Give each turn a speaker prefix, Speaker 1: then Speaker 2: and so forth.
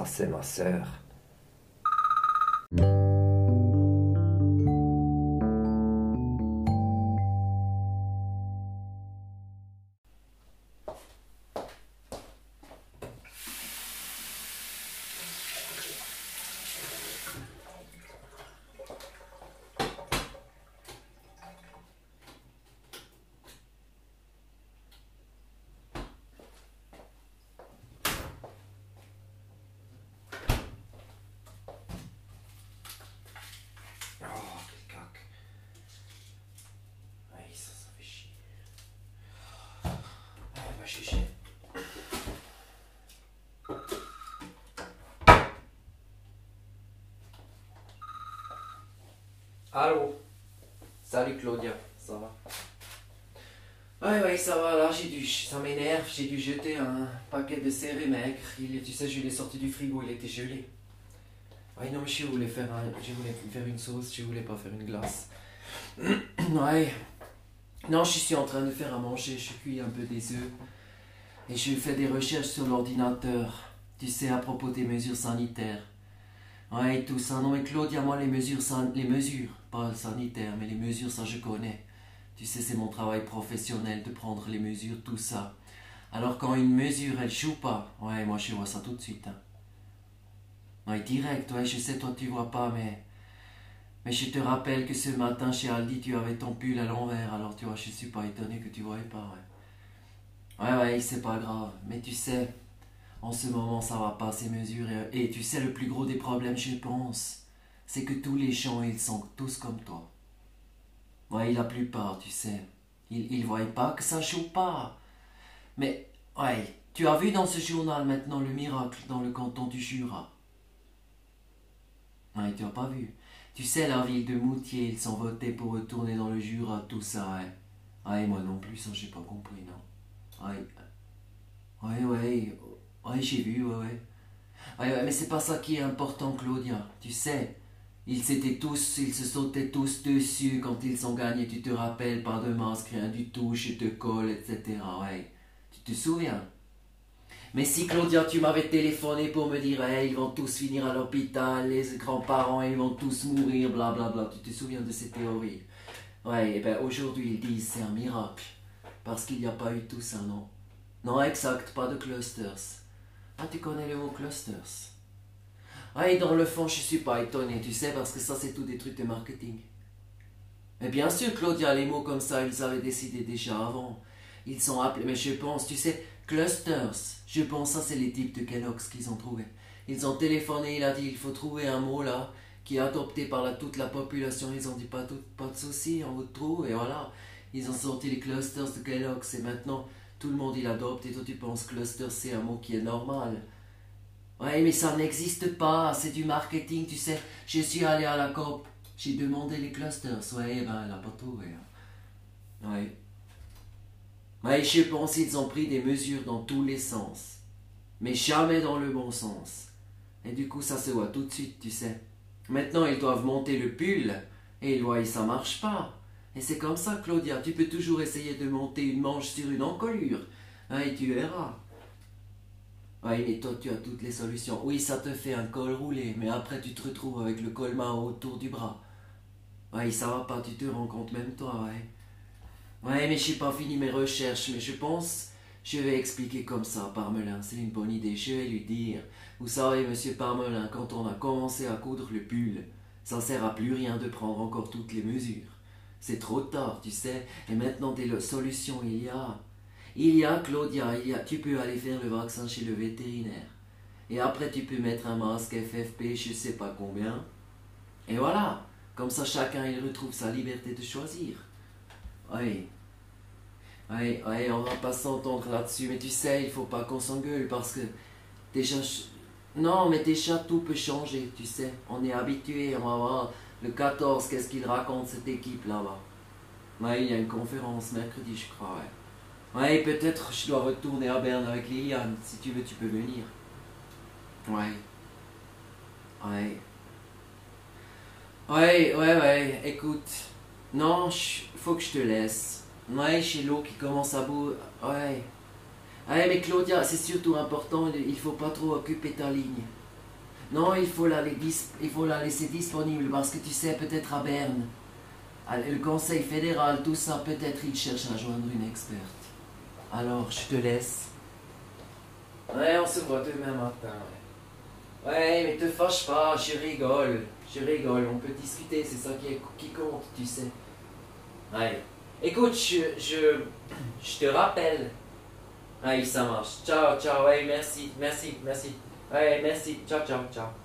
Speaker 1: Ça, c'est ma sœur. Allô? Salut Claudia, ça va? Ouais, ouais, ça va, là, j'ai dû, ça m'énerve, j'ai dû jeter un paquet de céréales Il, tu sais, je l'ai sorti du frigo, il était gelé. Ouais, non, mais je voulais faire, un, je voulais faire une sauce, je voulais pas faire une glace. ouais. Non, je suis en train de faire à manger, je cuis un peu des œufs. Et je fais des recherches sur l'ordinateur, tu sais, à propos des mesures sanitaires. Ouais, tout ça. Non, mais Claudia, moi, les mesures, les mesures, pas sanitaires, mais les mesures, ça, je connais. Tu sais, c'est mon travail professionnel de prendre les mesures, tout ça. Alors, quand une mesure, elle joue pas, ouais, moi, je vois ça tout de suite. hein. Ouais, direct, ouais, je sais, toi, tu vois pas, mais. Mais je te rappelle que ce matin, chez Aldi, tu avais ton pull à l'envers, alors tu vois, je suis pas étonné que tu voyais pas, ouais. Ouais, ouais, c'est pas grave. Mais tu sais, en ce moment, ça va pas, ces mesures. Et, tu sais, le plus gros des problèmes, je pense, c'est que tous les gens, ils sont tous comme toi. Ouais, la plupart, tu sais. Ils, ils voient pas que ça joue pas. Mais, ouais, tu as vu dans ce journal maintenant le miracle dans le canton du Jura? Ouais, tu as pas vu. Tu sais, la ville de Moutier, ils sont votés pour retourner dans le Jura, tout ça, ouais. Ouais, moi non plus, ça, j'ai pas compris, non. Ouais. Ouais, ouais. Ouais, j'ai vu, ouais, ouais. Ouais, mais c'est pas ça qui est important, Claudia. Tu sais, ils s'étaient tous, ils se sautaient tous dessus quand ils ont gagné, tu te rappelles, pas de masque, rien du tout, je te colle, etc. Ouais. Tu te souviens? Mais si, Claudia, tu m'avais téléphoné pour me dire, ils vont tous finir à l'hôpital, les grands-parents, ils vont tous mourir, blablabla. Tu te souviens de ces théories Ouais, et ben aujourd'hui, ils disent c'est un miracle. Parce qu'il n'y a pas eu tout ça, non Non, exact, pas de clusters. Ah, tu connais le mot clusters Ouais, dans le fond, je suis pas étonné, tu sais, parce que ça, c'est tout des trucs de marketing. Mais bien sûr, Claudia, les mots comme ça, ils avaient décidé déjà avant. Ils sont appelés, mais je pense, tu sais, clusters. Je pense ça, c'est les types de Kellogg's qu'ils ont trouvé. Ils ont téléphoné, il a dit, il faut trouver un mot là, qui est adopté par la- toute la population. Ils ont dit, pas, tout, pas de souci, on vous trouve, et voilà. Ils ont sorti les clusters de Kellogg's, et maintenant, tout le monde il adopte, et toi tu penses cluster, c'est un mot qui est normal. Ouais, mais ça n'existe pas, c'est du marketing, tu sais. Je suis allé à la COP, j'ai demandé les clusters, ouais, ben elle a pas trouvé. hein. Ouais. Ouais, je pense qu'ils ont pris des mesures dans tous les sens, mais jamais dans le bon sens. Et du coup, ça se voit tout de suite, tu sais. Maintenant, ils doivent monter le pull, et ils voient que ça marche pas. Et c'est comme ça, Claudia, tu peux toujours essayer de monter une manche sur une encolure, hein, et tu verras. Oui, mais toi, tu as toutes les solutions. Oui, ça te fait un col roulé, mais après, tu te retrouves avec le col main autour du bras. Oui, ça va pas, tu te rends compte même toi, ouais. Ouais, mais j'ai pas fini mes recherches, mais je pense, je vais expliquer comme ça, Parmelin, c'est une bonne idée. Je vais lui dire, vous savez, monsieur Parmelin, quand on a commencé à coudre le pull, ça sert à plus rien de prendre encore toutes les mesures. C'est trop tard, tu sais, et maintenant des solutions il y a. Il y a, Claudia, il y a, tu peux aller faire le vaccin chez le vétérinaire. Et après, tu peux mettre un masque FFP, je sais pas combien. Et voilà, comme ça, chacun, il retrouve sa liberté de choisir. Oui. Oui, oui, on va pas s'entendre là-dessus, mais tu sais, il faut pas qu'on s'engueule parce que déjà. Non, mais déjà tout peut changer, tu sais. On est habitué, on va voir le 14, qu'est-ce qu'il raconte cette équipe là-bas? Oui, il y a une conférence mercredi, je crois, ouais. Ouais, peut-être je dois retourner à Berne avec Liliane. Si tu veux, tu peux venir. Ouais. Ouais. Ouais, ouais, ouais. Écoute. Non, faut que je te laisse. Ouais, j'ai l'eau qui commence à bout. Ouais. Ouais, mais Claudia, c'est surtout important. Il faut pas trop occuper ta ligne. Non, il faut, la, laisser disponible parce que tu sais, peut-être à Berne, le Conseil fédéral, tout ça, peut-être il cherche à joindre une experte. Alors, je te laisse. Ouais, on se voit demain matin. Ouais, ouais mais te fâche pas, je rigole. Je rigole, on peut discuter, c'est ça qui, qui compte, tu sais. Ouais. Écoute, je, je, te rappelle. Allez, ça marche. Ciao, ciao, ouais, merci, merci, merci. Ouais, merci. Ciao, ciao, ciao.